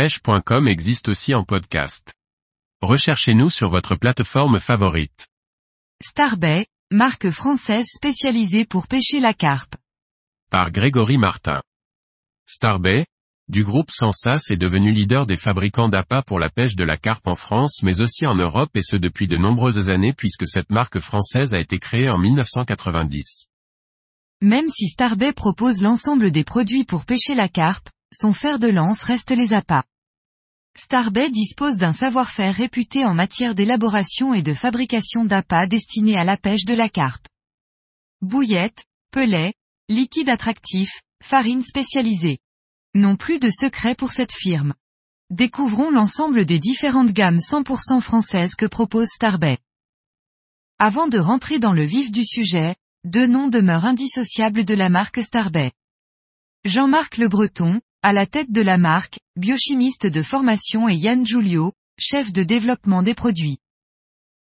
pêche.com existe aussi en podcast. Recherchez-nous sur votre plateforme favorite. Starbay, marque française spécialisée pour pêcher la carpe. Par Grégory Martin. Starbay, du groupe Sensas est devenu leader des fabricants d'appâts pour la pêche de la carpe en France mais aussi en Europe et ce depuis de nombreuses années puisque cette marque française a été créée en 1990. Même si Starbay propose l'ensemble des produits pour pêcher la carpe, son fer de lance reste les appâts. Starbay dispose d'un savoir-faire réputé en matière d'élaboration et de fabrication d'appâts destinés à la pêche de la carpe. Bouillettes, pelets, liquide attractif, farine spécialisée. Non plus de secret pour cette firme. Découvrons l'ensemble des différentes gammes 100% françaises que propose Starbay. Avant de rentrer dans le vif du sujet, deux noms demeurent indissociables de la marque Starbay. Jean-Marc Le Breton, à la tête de la marque, biochimiste de formation et Yann Giulio, chef de développement des produits.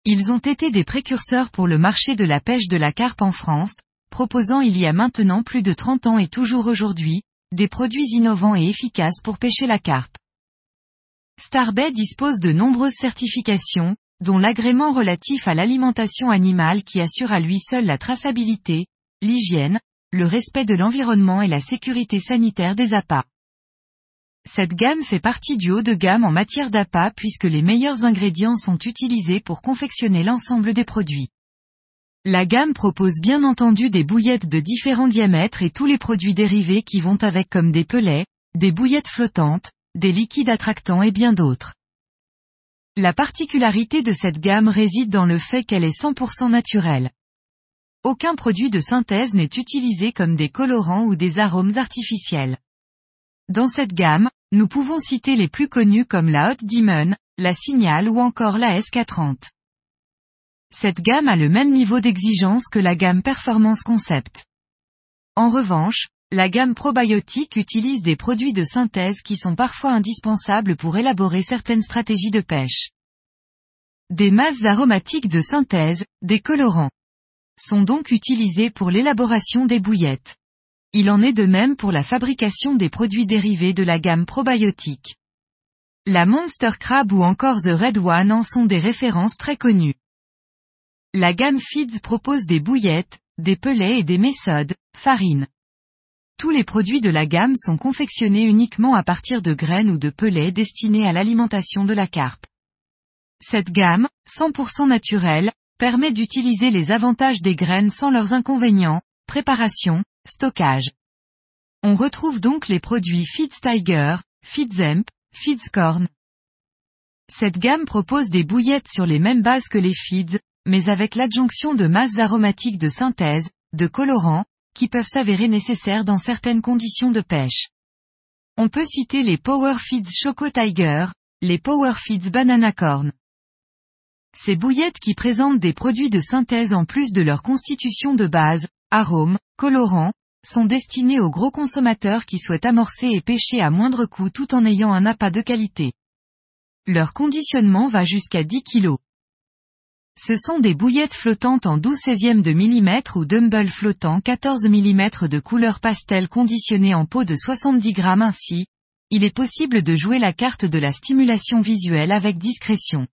Ils ont été des précurseurs pour le marché de la pêche de la carpe en France, proposant il y a maintenant plus de 30 ans et toujours aujourd'hui, des produits innovants et efficaces pour pêcher la carpe. Starbay dispose de nombreuses certifications, dont l'agrément relatif à l'alimentation animale qui assure à lui seul la traçabilité, l'hygiène, le respect de l'environnement et la sécurité sanitaire des appâts. Cette gamme fait partie du haut de gamme en matière d'appât puisque les meilleurs ingrédients sont utilisés pour confectionner l'ensemble des produits. La gamme propose bien entendu des bouillettes de différents diamètres et tous les produits dérivés qui vont avec comme des pelets, des bouillettes flottantes, des liquides attractants et bien d'autres. La particularité de cette gamme réside dans le fait qu'elle est 100% naturelle. Aucun produit de synthèse n'est utilisé comme des colorants ou des arômes artificiels. Dans cette gamme, nous pouvons citer les plus connus comme la Hot Demon, la Signal ou encore la SK30. Cette gamme a le même niveau d'exigence que la gamme Performance Concept. En revanche, la gamme probiotique utilise des produits de synthèse qui sont parfois indispensables pour élaborer certaines stratégies de pêche. Des masses aromatiques de synthèse, des colorants, sont donc utilisés pour l'élaboration des bouillettes. Il en est de même pour la fabrication des produits dérivés de la gamme probiotique. La Monster Crab ou encore The Red One en sont des références très connues. La gamme Feeds propose des bouillettes, des pelets et des méthodes, farine. Tous les produits de la gamme sont confectionnés uniquement à partir de graines ou de pelets destinés à l'alimentation de la carpe. Cette gamme, 100% naturelle, permet d'utiliser les avantages des graines sans leurs inconvénients, préparation, stockage. On retrouve donc les produits Feeds Tiger, Feedzemp, Feedscorn. Cette gamme propose des bouillettes sur les mêmes bases que les feeds, mais avec l'adjonction de masses aromatiques de synthèse, de colorants, qui peuvent s'avérer nécessaires dans certaines conditions de pêche. On peut citer les Power Feeds Choco Tiger, les Power Feeds Banana Corn. Ces bouillettes qui présentent des produits de synthèse en plus de leur constitution de base, arômes, colorants, sont destinées aux gros consommateurs qui souhaitent amorcer et pêcher à moindre coût tout en ayant un appât de qualité. Leur conditionnement va jusqu'à 10 kg. Ce sont des bouillettes flottantes en 12 16 de millimètre ou dumble flottant 14 mm de couleur pastel conditionnées en peau de 70 grammes ainsi, il est possible de jouer la carte de la stimulation visuelle avec discrétion.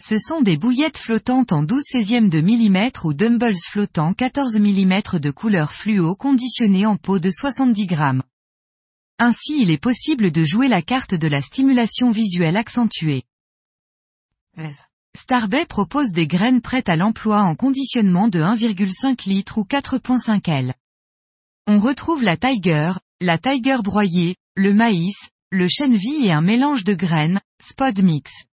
Ce sont des bouillettes flottantes en 12 16 de millimètre ou dumbles flottants 14 mm de couleur fluo conditionnées en peau de 70 grammes. Ainsi il est possible de jouer la carte de la stimulation visuelle accentuée. Starbay propose des graines prêtes à l'emploi en conditionnement de 1,5 litre ou 4,5 L. On retrouve la Tiger, la Tiger broyée, le maïs, le chène-vie et un mélange de graines, Spod Mix.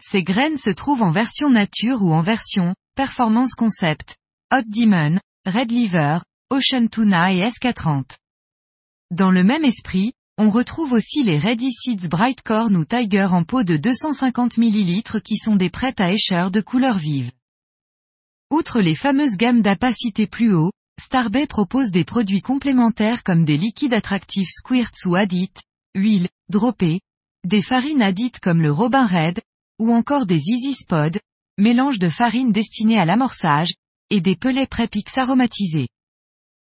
Ces graines se trouvent en version nature ou en version, Performance Concept, Hot Demon, Red Liver, Ocean Tuna et SK30. Dans le même esprit, on retrouve aussi les Ready Seeds Bright Corn ou Tiger en pot de 250 ml qui sont des prêtes à écheur de couleur vive. Outre les fameuses gammes d'appâts citées plus haut, Starbay propose des produits complémentaires comme des liquides attractifs squirts ou adits, huile, droppée, des farines addites comme le Robin Red, ou encore des Easy Spod, mélange de farine destinée à l'amorçage, et des pelets prépix aromatisés.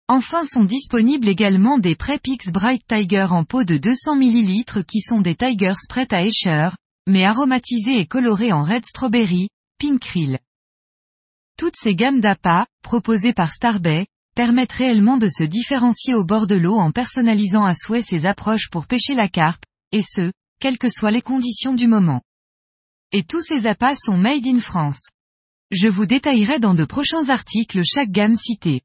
Enfin sont disponibles également des Prepix Bright Tiger en pot de 200 ml qui sont des Tigers prêts à écheur, mais aromatisés et colorés en red strawberry, pink krill. Toutes ces gammes d'appâts, proposées par Starbay, permettent réellement de se différencier au bord de l'eau en personnalisant à souhait ses approches pour pêcher la carpe, et ce, quelles que soient les conditions du moment. Et tous ces appâts sont made in France. Je vous détaillerai dans de prochains articles chaque gamme citée.